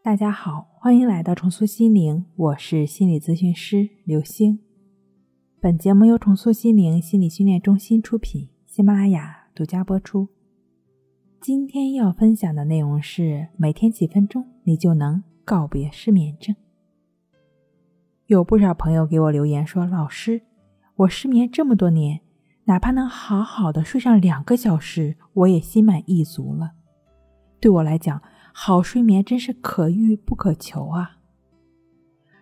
大家好，欢迎来到重塑心灵，我是心理咨询师刘星。本节目由重塑心灵心理训练中心出品，喜马拉雅独家播出。今天要分享的内容是：每天几分钟，你就能告别失眠症。有不少朋友给我留言说：“老师，我失眠这么多年，哪怕能好好的睡上两个小时，我也心满意足了。对我来讲，好睡眠真是可遇不可求啊！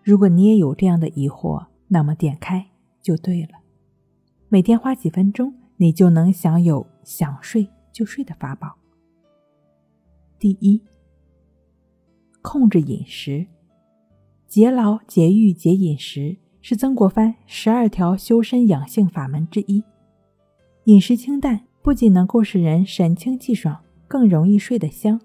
如果你也有这样的疑惑，那么点开就对了。每天花几分钟，你就能享有想睡就睡的法宝。第一，控制饮食，节劳、节欲、节饮食是曾国藩十二条修身养性法门之一。饮食清淡，不仅能够使人神清气爽，更容易睡得香。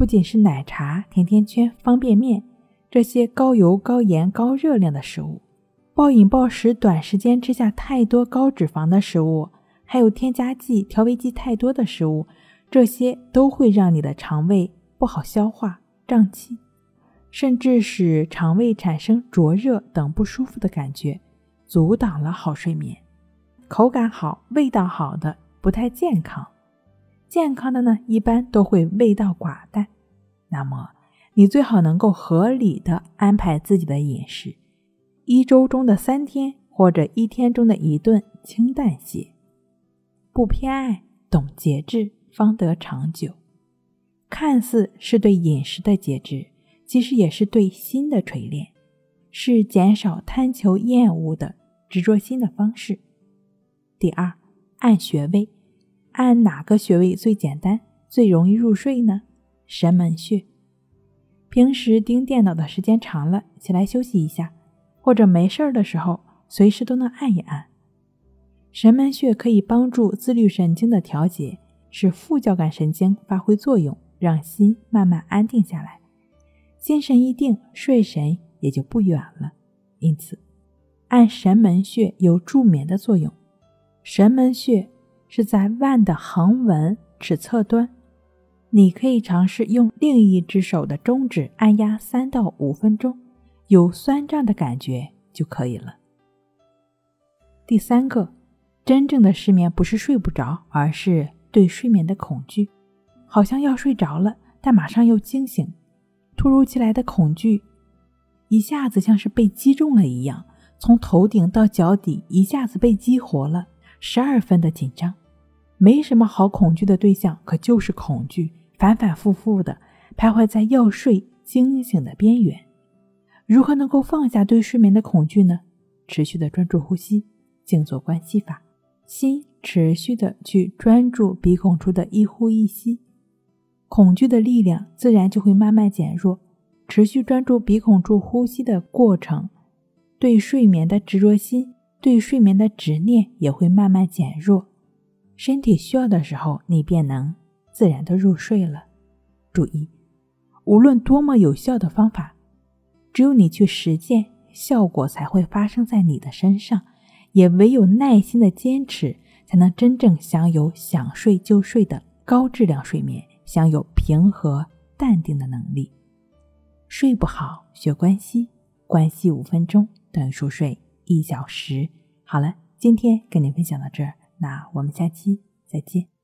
不仅是奶茶、甜甜圈、方便面这些高油、高盐、高热量的食物，暴饮暴食、短时间吃下太多高脂肪的食物，还有添加剂、调味剂太多的食物，这些都会让你的肠胃不好消化、胀气，甚至使肠胃产生灼热等不舒服的感觉，阻挡了好睡眠。口感好、味道好的不太健康。健康的呢，一般都会味道寡淡。那么，你最好能够合理的安排自己的饮食，一周中的三天或者一天中的一顿清淡些。不偏爱，懂节制，方得长久。看似是对饮食的节制，其实也是对心的锤炼，是减少贪求厌恶的执着心的方式。第二，按穴位。按哪个穴位最简单、最容易入睡呢？神门穴。平时盯电脑的时间长了，起来休息一下，或者没事儿的时候，随时都能按一按。神门穴可以帮助自律神经的调节，使副交感神经发挥作用，让心慢慢安定下来。心神一定，睡神也就不远了。因此，按神门穴有助眠的作用。神门穴。是在腕的横纹尺侧端，你可以尝试用另一只手的中指按压三到五分钟，有酸胀的感觉就可以了。第三个，真正的失眠不是睡不着，而是对睡眠的恐惧，好像要睡着了，但马上又惊醒，突如其来的恐惧，一下子像是被击中了一样，从头顶到脚底一下子被激活了，十二分的紧张。没什么好恐惧的对象，可就是恐惧，反反复复的徘徊在要睡惊醒的边缘。如何能够放下对睡眠的恐惧呢？持续的专注呼吸，静坐观息法，心持续的去专注鼻孔处的一呼一吸，恐惧的力量自然就会慢慢减弱。持续专注鼻孔处呼吸的过程，对睡眠的执着心，对睡眠的执念也会慢慢减弱。身体需要的时候，你便能自然的入睡了。注意，无论多么有效的方法，只有你去实践，效果才会发生在你的身上。也唯有耐心的坚持，才能真正享有想睡就睡的高质量睡眠，享有平和淡定的能力。睡不好，学关系，关系五分钟等于熟睡一小时。好了，今天跟您分享到这儿。那我们下期再见。